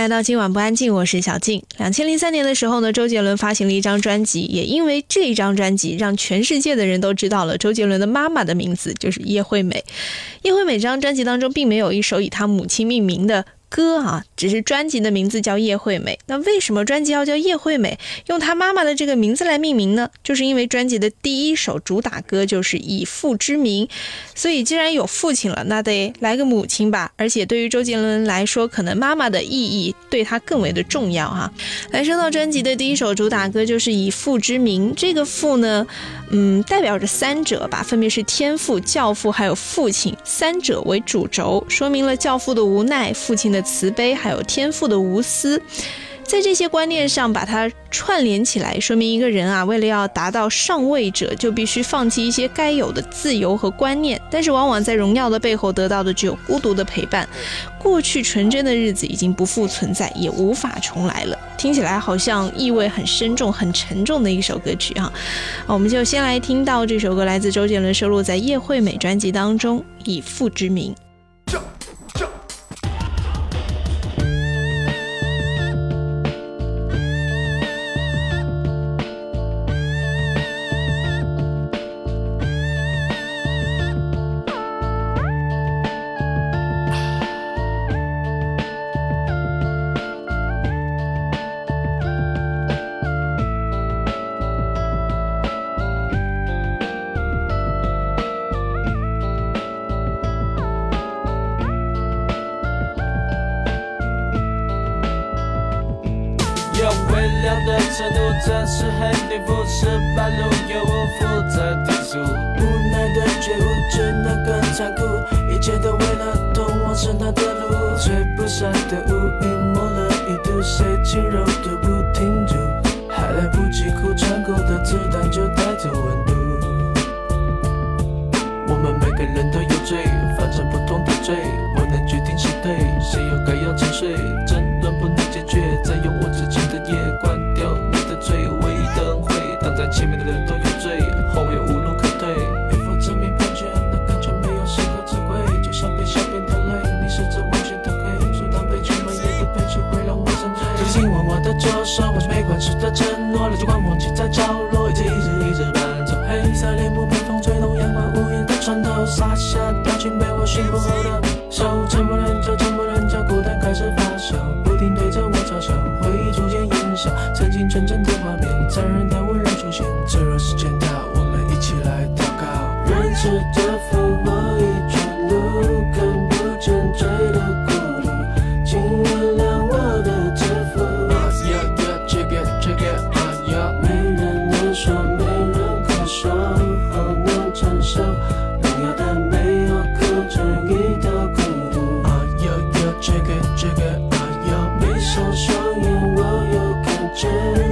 来到今晚不安静，我是小静。两千零三年的时候呢，周杰伦发行了一张专辑，也因为这一张专辑，让全世界的人都知道了周杰伦的妈妈的名字就是叶惠美。叶惠美这张专辑当中，并没有一首以她母亲命名的。歌啊，只是专辑的名字叫叶惠美。那为什么专辑要叫叶惠美，用她妈妈的这个名字来命名呢？就是因为专辑的第一首主打歌就是以父之名，所以既然有父亲了，那得来个母亲吧。而且对于周杰伦来说，可能妈妈的意义对他更为的重要哈。来说到专辑的第一首主打歌就是以父之名，这个父呢，嗯，代表着三者吧，分别是天父、教父还有父亲，三者为主轴，说明了教父的无奈，父亲的。慈悲，还有天赋的无私，在这些观念上把它串联起来，说明一个人啊，为了要达到上位者，就必须放弃一些该有的自由和观念。但是，往往在荣耀的背后得到的只有孤独的陪伴。过去纯真的日子已经不复存在，也无法重来了。听起来好像意味很深重、很沉重的一首歌曲哈。我们就先来听到这首歌，来自周杰伦收录在叶惠美专辑当中，《以父之名》。这是黑地富士半路，由我负责提速。无奈的觉悟，只能更残酷。一切都为了通往神坛的路。吹不散的乌云，抹了一度，谁轻柔都不停住。还来不及哭，穿过的子弹就带走温度。我们每个人都有罪，犯着不同的罪，我能决定谁对，谁又该要沉睡。争论不能解决，再用我自己的夜关前面的人都有罪，后面无路可退。与否证明判决，那感觉没有谁可指挥。就像被小便的泪，你试着完全的黑，阻挡被全满夜的悲剧会让我沉醉。这紧握我的左手，我是没关系的承诺。泪珠光忘记在角落，一直一直一直伴奏。黑色帘幕被风吹动，阳光无言的穿透，洒下表情被我驯服后的手。沉默人就沉默人就孤单开始发酵，说，好难承受。荣耀的没有控制你的孤独。闭上双眼，我又看见。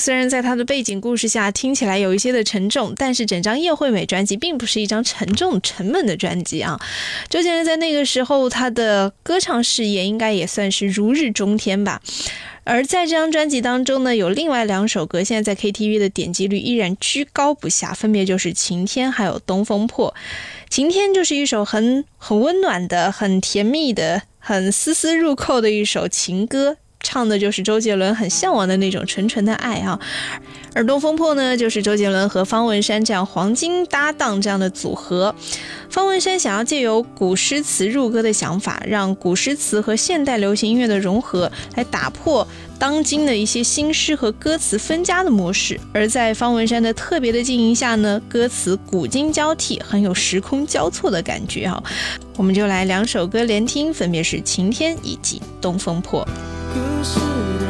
虽然在它的背景故事下听起来有一些的沉重，但是整张叶惠美专辑并不是一张沉重沉闷的专辑啊。周杰伦在那个时候，他的歌唱事业应该也算是如日中天吧。而在这张专辑当中呢，有另外两首歌，现在在 KTV 的点击率依然居高不下，分别就是《晴天》还有《东风破》。《晴天》就是一首很很温暖的、很甜蜜的、很丝丝入扣的一首情歌。唱的就是周杰伦很向往的那种纯纯的爱啊，而《东风破》呢，就是周杰伦和方文山这样黄金搭档这样的组合。方文山想要借由古诗词入歌的想法，让古诗词和现代流行音乐的融合，来打破当今的一些新诗和歌词分家的模式。而在方文山的特别的经营下呢，歌词古今交替，很有时空交错的感觉啊。我们就来两首歌连听，分别是《晴天》以及《东风破》。故事的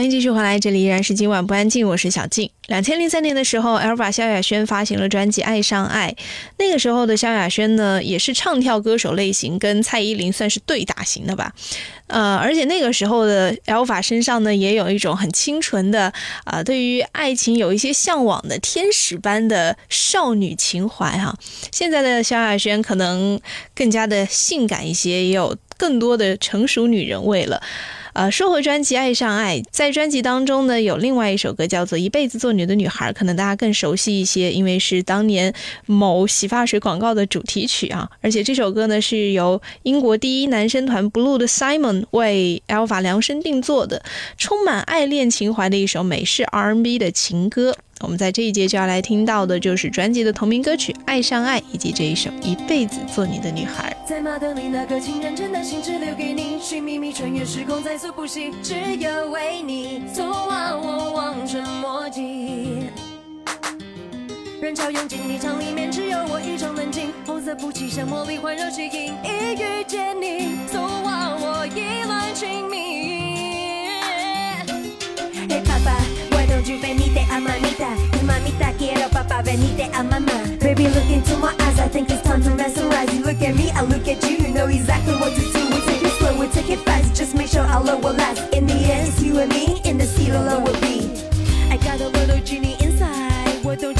欢迎继续回来，这里依然是今晚不安静，我是小静。两千零三年的时候，Elva 萧亚轩发行了专辑《爱上爱》，那个时候的萧亚轩呢，也是唱跳歌手类型，跟蔡依林算是对打型的吧。呃，而且那个时候的 Elva 身上呢，也有一种很清纯的啊、对于爱情有一些向往的天使般的少女情怀哈。现在的萧亚轩可能更加的性感一些，也有更多的成熟女人味了。呃，说回专辑《爱上爱》，在专辑当中呢，有另外一首歌叫做《一辈子做你的女孩》，可能大家更熟悉一些，因为是当年某洗发水广告的主题曲啊。而且这首歌呢，是由英国第一男生团 Blue 的 Simon 为 Alpha 量身定做的，充满爱恋情怀的一首美式 R&B 的情歌。我们在这一节就要来听到的就是专辑的同名歌曲《爱上爱》，以及这一首《一辈子做你的女孩》。在马德里那颗情人真的心只留给你，寻觅觅穿越时空在所不惜，只有为你。昨晚我望尘莫及，人潮拥挤泥场里面只有我一场冷静，红色布旗像茉莉环绕吸引，一遇见你，昨晚我意乱情迷。You venite a mamita? Y mamita quiero papa, venite a mama. Baby, look into my eyes, I think it's time to mesmerize. You look at me, I look at you, you know exactly what to do. We take it slow, we take it fast, just make sure our love will last. In the end, it's you and me, in the sea, the love will be. I got a little genie inside, why don't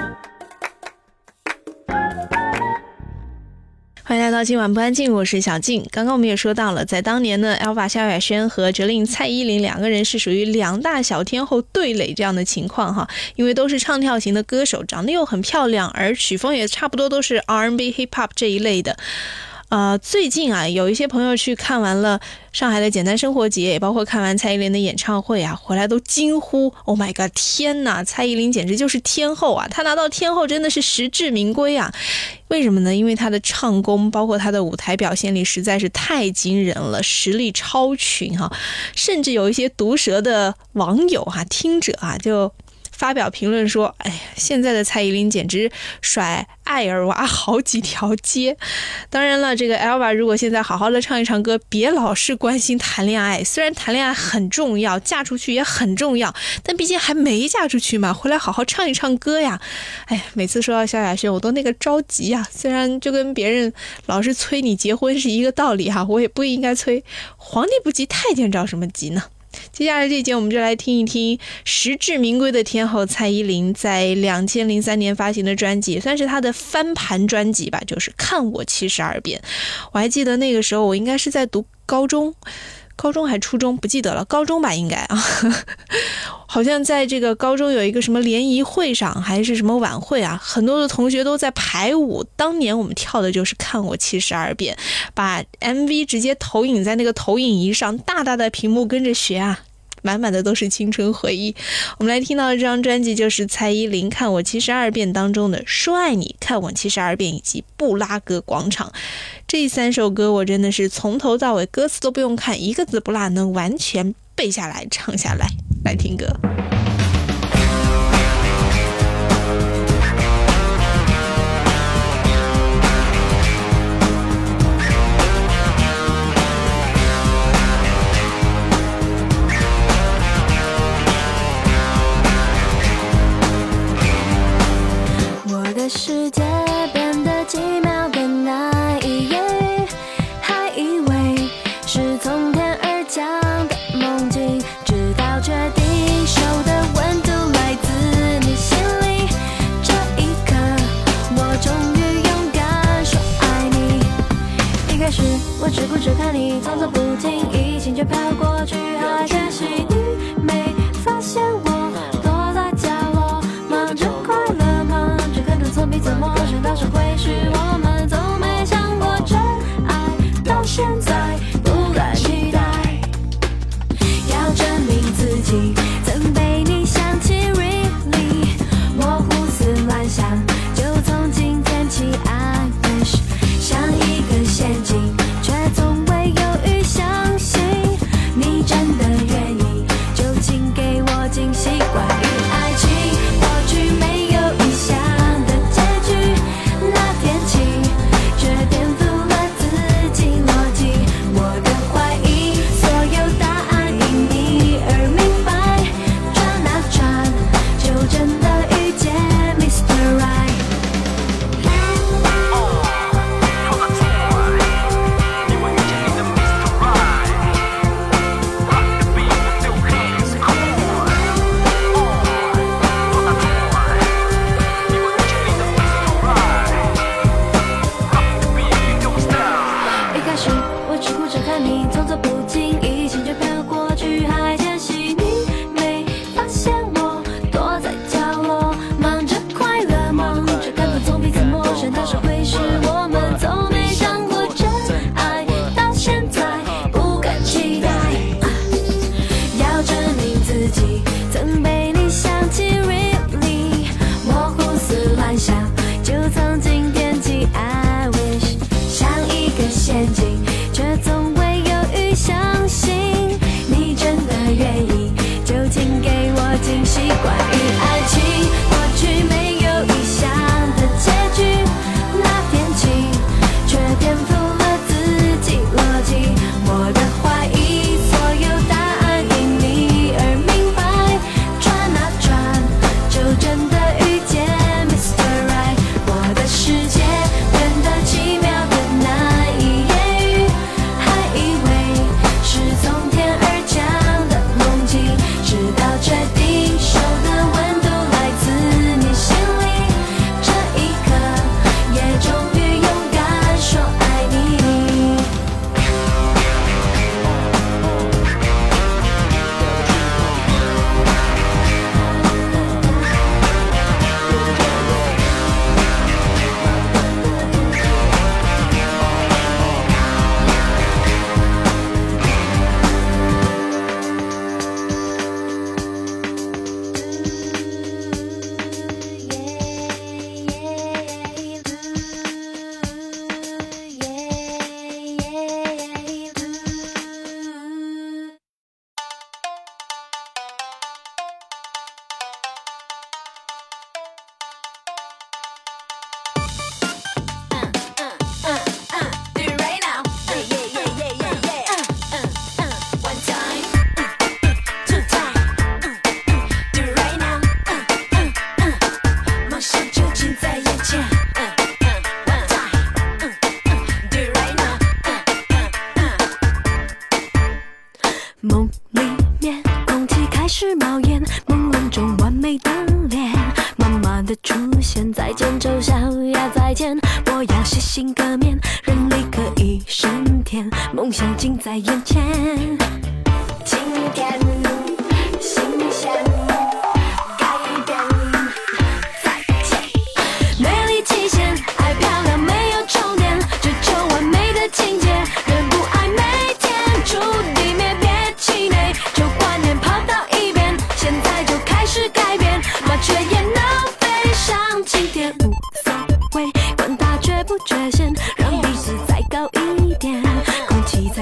欢迎来到今晚不安静，我是小静。刚刚我们也说到了，在当年呢，Elva 萧亚轩和 Jolin 蔡依林两个人是属于两大小天后对垒这样的情况哈。因为都是唱跳型的歌手，长得又很漂亮，而曲风也差不多都是 R&B、Hip Hop 这一类的。呃，最近啊，有一些朋友去看完了上海的简单生活节，也包括看完蔡依林的演唱会啊，回来都惊呼：“Oh my god！天哪，蔡依林简直就是天后啊！她拿到天后真的是实至名归啊！为什么呢？因为她的唱功，包括她的舞台表现力实在是太惊人了，实力超群哈、甚至有一些毒舌的网友哈、听者啊，就发表评论说：“哎呀，现在的蔡依林简直甩艾尔娃好几条街。”当然了，这个 Elva 如果现在好好的唱一唱歌，别老是关心谈恋爱。虽然谈恋爱很重要，嫁出去也很重要，但毕竟还没嫁出去嘛，回来好好唱一唱歌呀。哎呀，每次说到萧亚轩，我都那个着急呀。虽然就跟别人老是催你结婚是一个道理哈，我也不应该催。皇帝不急太监着什么急呢？接下来这一节我们就来听一听实至名归的天后蔡依林在两千零三年发行的专辑，算是她的翻盘专辑吧，就是《看我七十二变》。我还记得那个时候，我应该是在读高中。高中还初中不记得了，高中吧应该啊，好像在这个高中有一个什么联谊会上还是什么晚会啊，很多的同学都在排舞。当年我们跳的就是《看我七十二变》，把 MV 直接投影在那个投影仪上，大大的屏幕跟着学啊。满满的都是青春回忆。我们来听到的这张专辑就是蔡依林《看我七十二变》当中的《说爱你》《看我七十二变》以及《布拉格广场》这三首歌，我真的是从头到尾歌词都不用看，一个字不落，能完全背下来、唱下来。来听歌。世界变得奇妙跟那一夜，还以为是从天而降的梦境，直到确定手的温度来自你心里。这一刻，我终于勇敢说爱你。一开始我只顾着看你动作不经意，心却飘过去，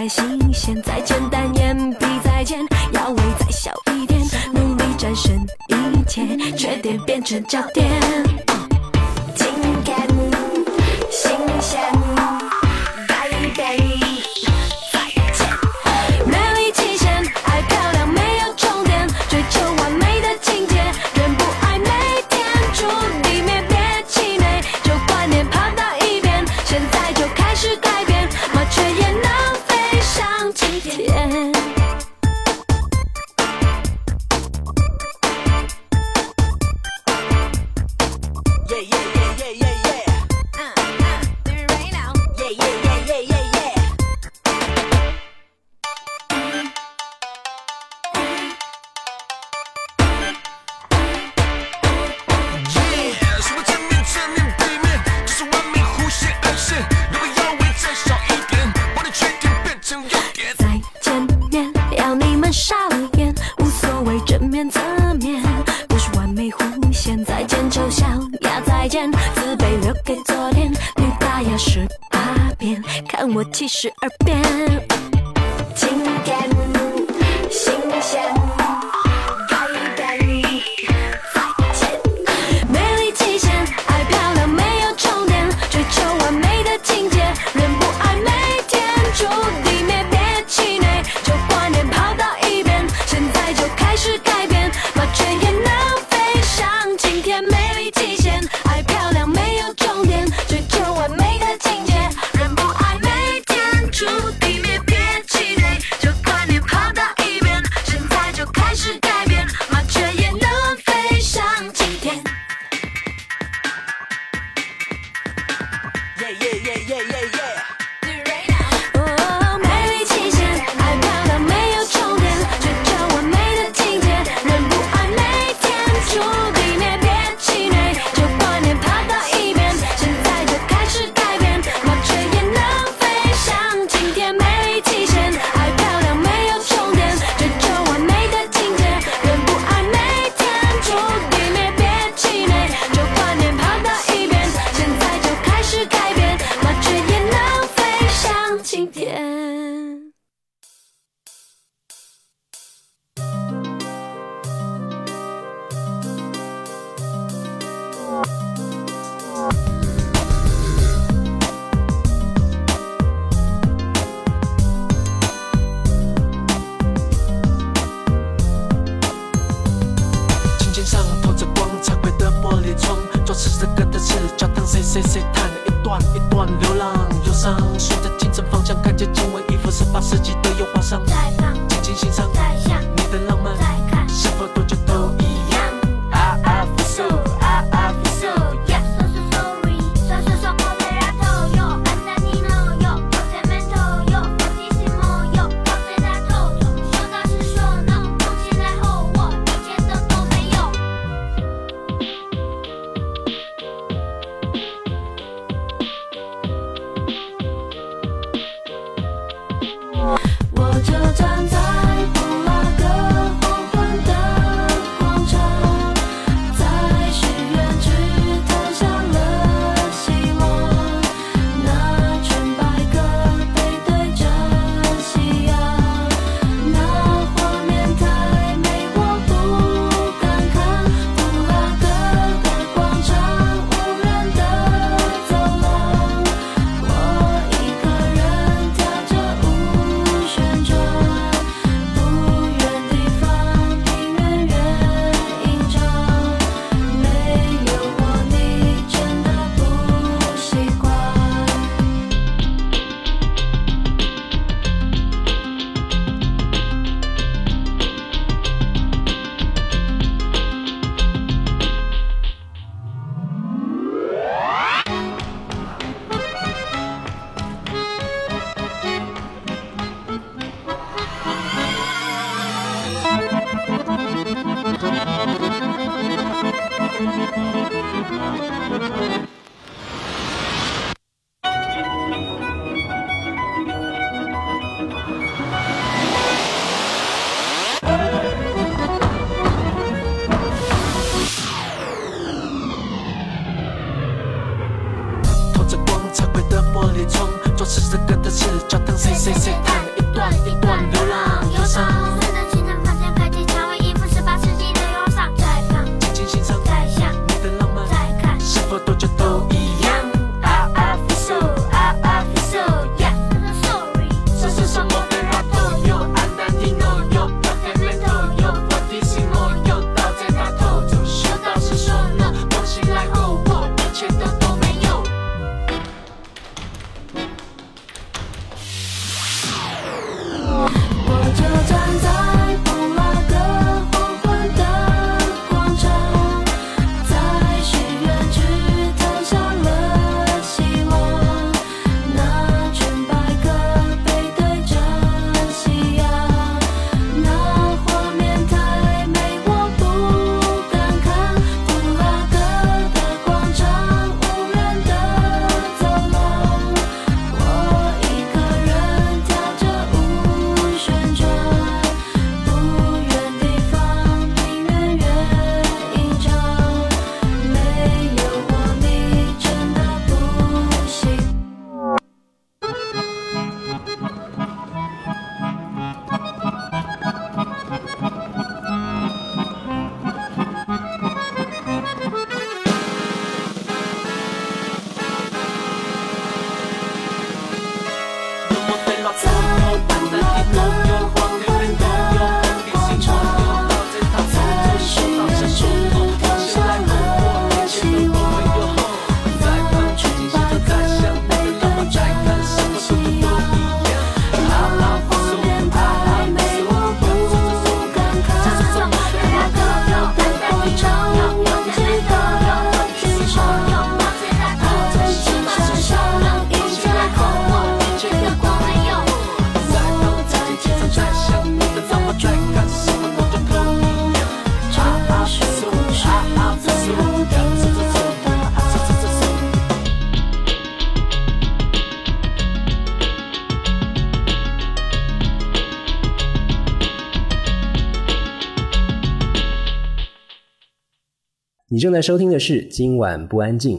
新鲜再简单眼皮再尖腰围再小一点努力战胜一切缺点变成焦点。我就站在正在收听的是《今晚不安静》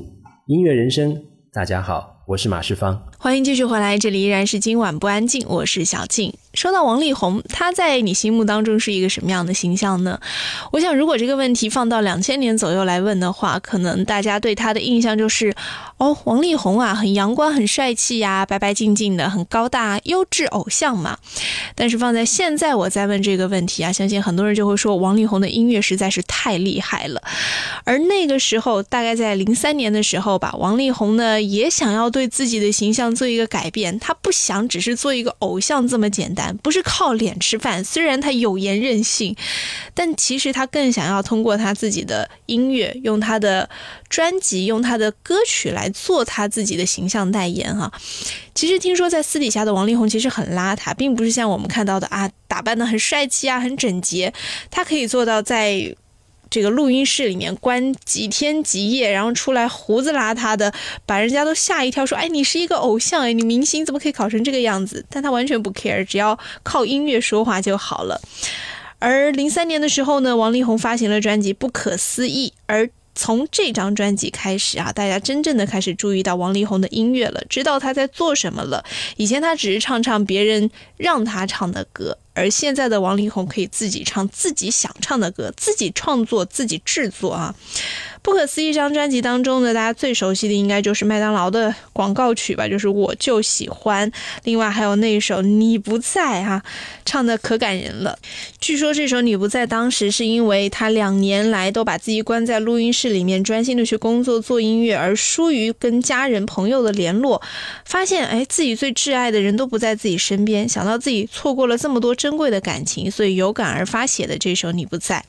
音乐人生。大家好，我是马世芳。欢迎继续回来，这里依然是今晚不安静，我是小静。说到王力宏，他在你心目当中是一个什么样的形象呢？我想，如果这个问题放到两千年左右来问的话，可能大家对他的印象就是，哦，王力宏啊，很阳光，很帅气呀、白白净净的，很高大，优质偶像嘛。但是放在现在，我再问这个问题啊，相信很多人就会说，王力宏的音乐实在是太厉害了。而那个时候，大概在零三年的时候吧，王力宏呢也想要对对自己的形象做一个改变，他不想只是做一个偶像这么简单，不是靠脸吃饭。虽然他有颜任性，但其实他更想要通过他自己的音乐，用他的专辑，用他的歌曲来做他自己的形象代言哈、其实听说在私底下的王力宏其实很邋遢，并不是像我们看到的啊，打扮的很帅气啊，很整洁。他可以做到在这个录音室里面关几天几夜，然后出来胡子邋遢的，把人家都吓一跳，说：“哎，你是一个偶像哎，你明星怎么可以搞成这个样子？”但他完全不 care，只要靠音乐说话就好了。而零三年的时候呢，王力宏发行了专辑《不可思议》，而从这张专辑开始啊，大家真正的开始注意到王力宏的音乐了，知道他在做什么了。以前他只是唱唱别人让他唱的歌，而现在的王力宏可以自己唱自己想唱的歌，自己创作、自己制作啊。不可思议这张专辑当中呢，大家最熟悉的应该就是麦当劳的广告曲吧，就是我就喜欢。另外还有那一首你不在哈、唱的可感人了。据说这首你不在当时是因为他两年来都把自己关在录音室里面，专心的去工作做音乐，而疏于跟家人朋友的联络，发现哎自己最挚爱的人都不在自己身边，想到自己错过了这么多珍贵的感情，所以有感而发写的这首《你不在》。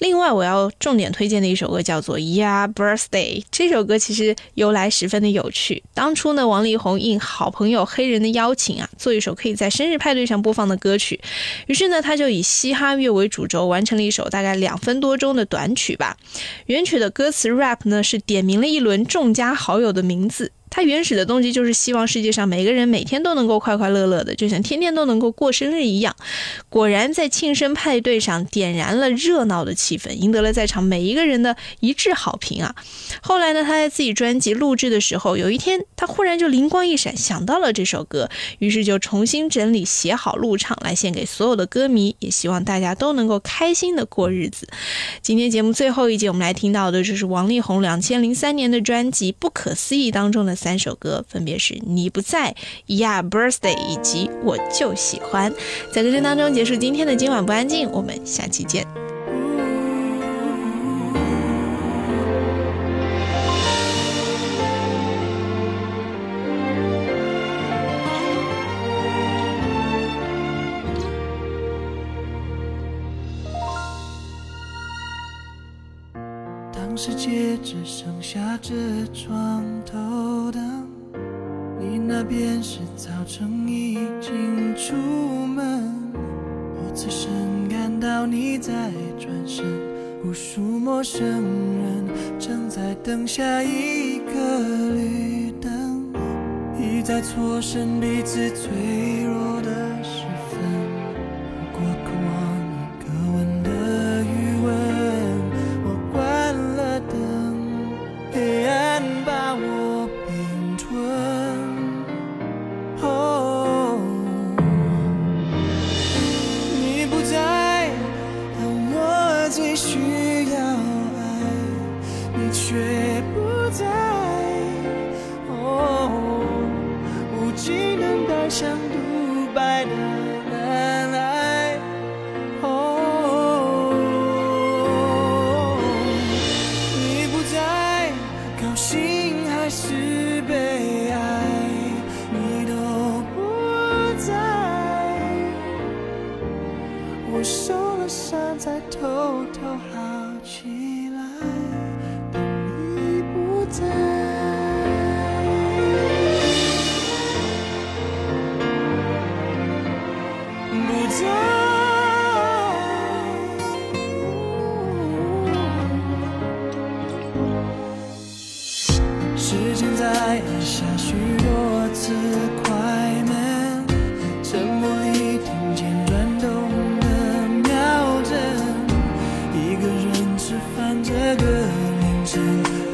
另外，我要重点推荐的一首歌叫做《Yeah Birthday》。这首歌其实由来十分的有趣。当初呢，王力宏应好朋友黑人的邀请啊，做一首可以在生日派对上播放的歌曲。于是呢，他就以嘻哈乐为主轴，完成了一首大概两分多钟的短曲吧。原曲的歌词 rap 呢，是点名了一轮众家好友的名字。他原始的动机就是希望世界上每个人每天都能够快快乐乐的，就像天天都能够过生日一样。果然，在庆生派对上点燃了热闹的气氛，赢得了在场每一个人的一致好评啊！后来呢，他在自己专辑录制的时候，有一天他忽然就灵光一闪，想到了这首歌，于是就重新整理写好录唱来献给所有的歌迷，也希望大家都能够开心的过日子。今天节目最后一集，我们来听到的就是王力宏两千零三年的专辑《不可思议》当中的三首歌，分别是《你不在》、《Yeah Birthday》以及《我就喜欢》。在歌声当中结束今天的今晚不安静，我们下期见。当世界只剩下这床头灯，你那边是早晨已经出门，我此生感到你在转身，无数陌生人正在等下一个绿灯，一再错身彼此脆 listen.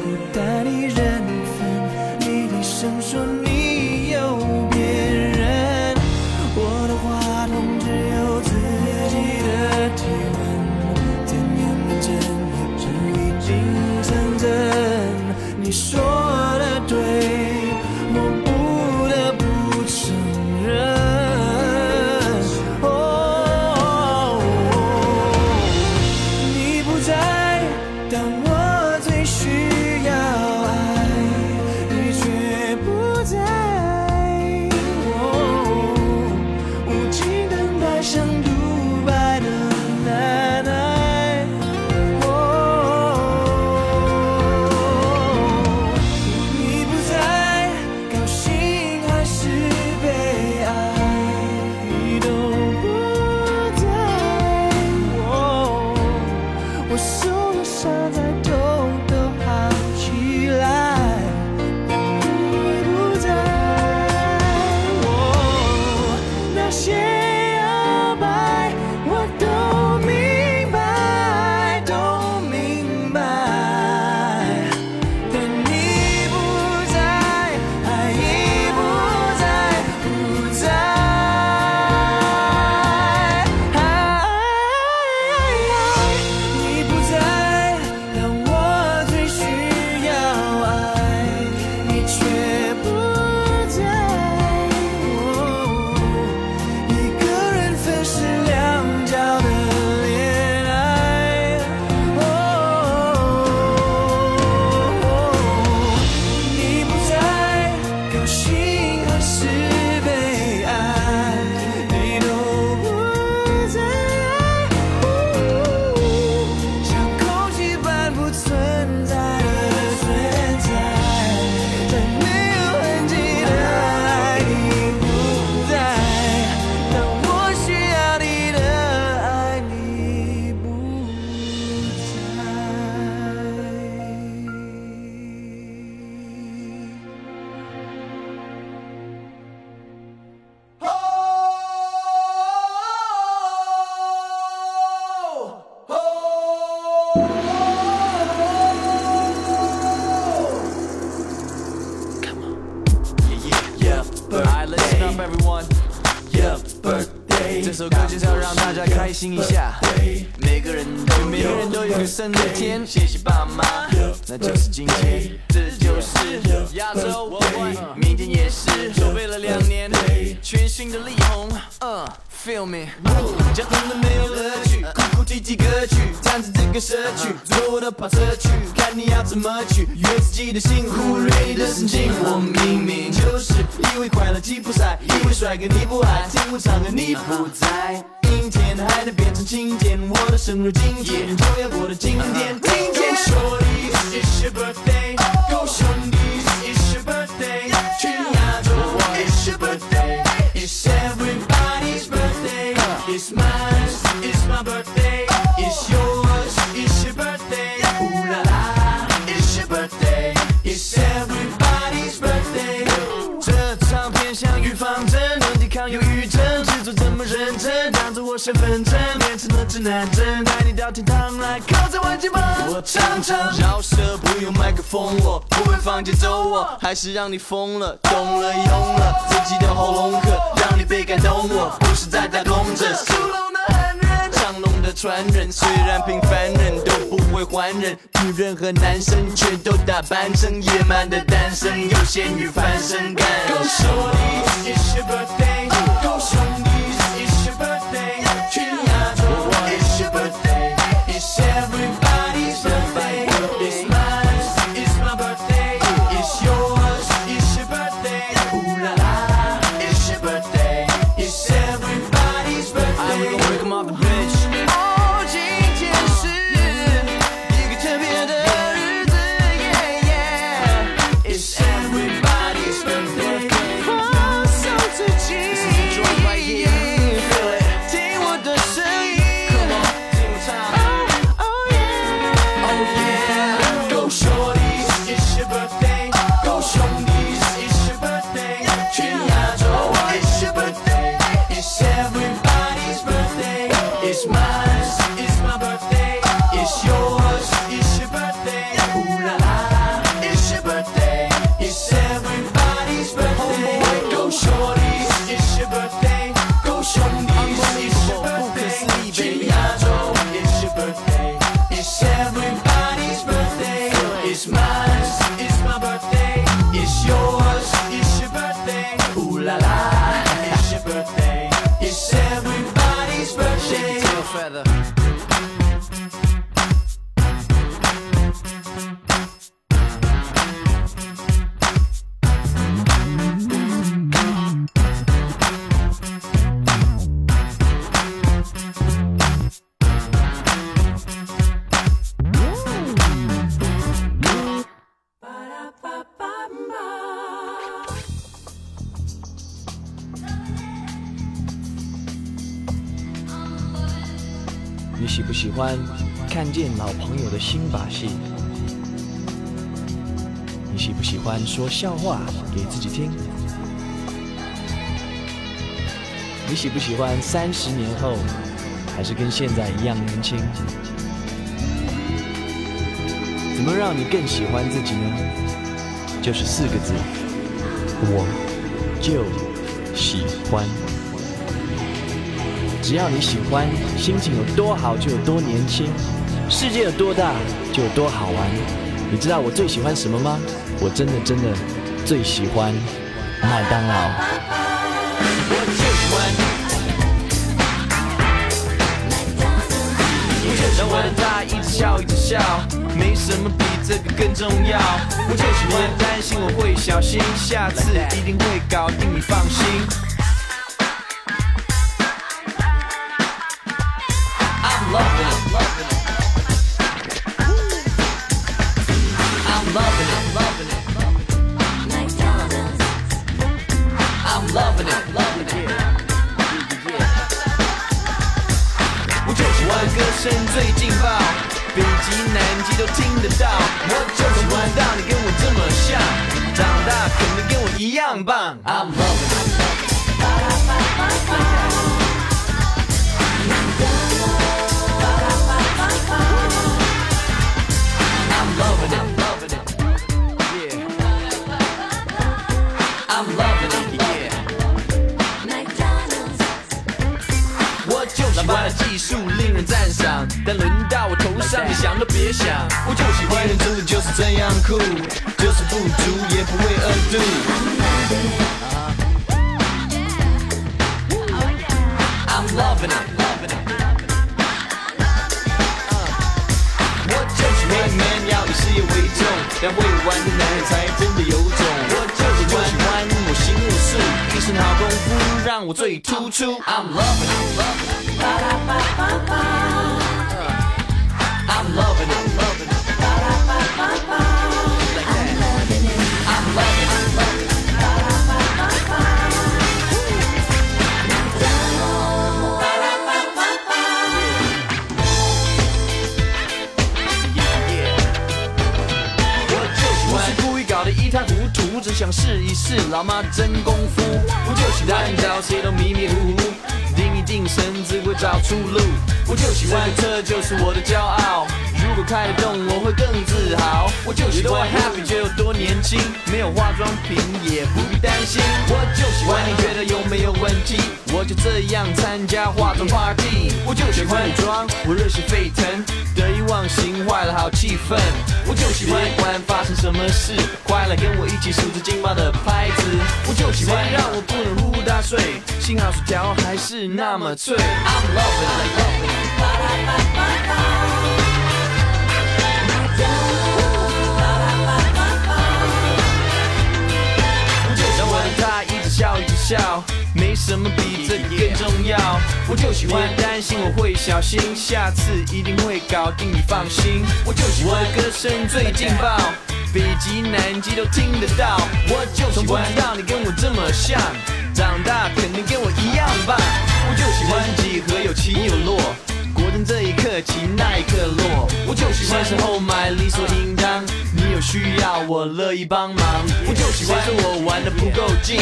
变成了指南针，带你到天堂来靠在玩肩膀。我唱唱饶舌不用麦克风，我不会放节奏，我还是让你疯了，懂了用了自己的喉咙课，让你被感动。我不是在打工者，属龙的狠人，长龙的传人。虽然平凡人都不会还人，女人和男生全都打扮成野蛮的单身，有仙女翻身干。Go shorty, it's your birthday. Go 兄弟老朋友的新把戏？你喜不喜欢说笑话给自己听？你喜不喜欢三十年后还是跟现在一样年轻？怎么让你更喜欢自己呢？就是四个字：我就喜欢。只要你喜欢，心情有多好就有多年轻，世界有多大就有多好玩。你知道我最喜欢什么吗？我真的真的最喜欢麦当劳。我就喜欢，让我的他一直笑一直笑，没什么比这个更重要。我就喜欢担心我会小心，下次一定会搞定，你放心。一样棒。技术令人赞赏，但轮到我头上，你想都别想。我就喜欢人，真的就是这样酷。就是不足也不会饿肚。I'm loving it. Uh, 我就喜欢 man 要以事业为重，但会玩的男人才真的有种。我就喜欢我行我素，一身好功夫让我最突出。I'm loving it. I'm loving it. Loving it. 想试一试老妈的真功夫。我就喜欢找谁都迷迷糊糊，定一定神只会找出路。我就喜欢这就是我的骄傲，果开得动我会更自豪。我就喜欢 happy 就有多年轻，没有化妆品也不必担心。我就喜欢你觉得有没有问题？我就这样参加化妆 party。我就喜欢女装，我热血沸腾，得意忘形坏了好气氛。我就喜欢管发生什么事，快来跟我一起数着劲爆的拍子。我就喜欢让我不能呼呼大睡，幸好薯条还是那么脆。I'm loving it, 笑一直笑，没什么比这个更重要。我就喜欢担心我会小心，下次一定会搞定，你放心。我就喜欢我的歌声最劲爆，北极南极都听得到。我就喜欢知道你跟我这么像，长大肯定跟我一样棒。我就喜欢几何有起有落。果真这一刻起，那一刻落，我就喜欢时候买理所应当。你有需要，我乐意帮忙。我就喜欢说我玩的不够劲，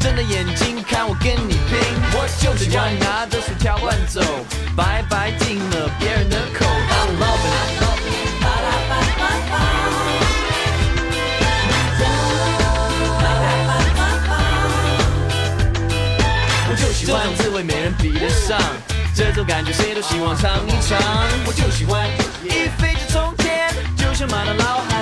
睁着眼睛看我跟你拼。我就喜欢拿着薯条乱走，白白进了别人的口。我就喜欢这种滋味没人比得上，这种感觉谁都希望尝一尝。我就喜欢一飞就冲天，就像马的老海。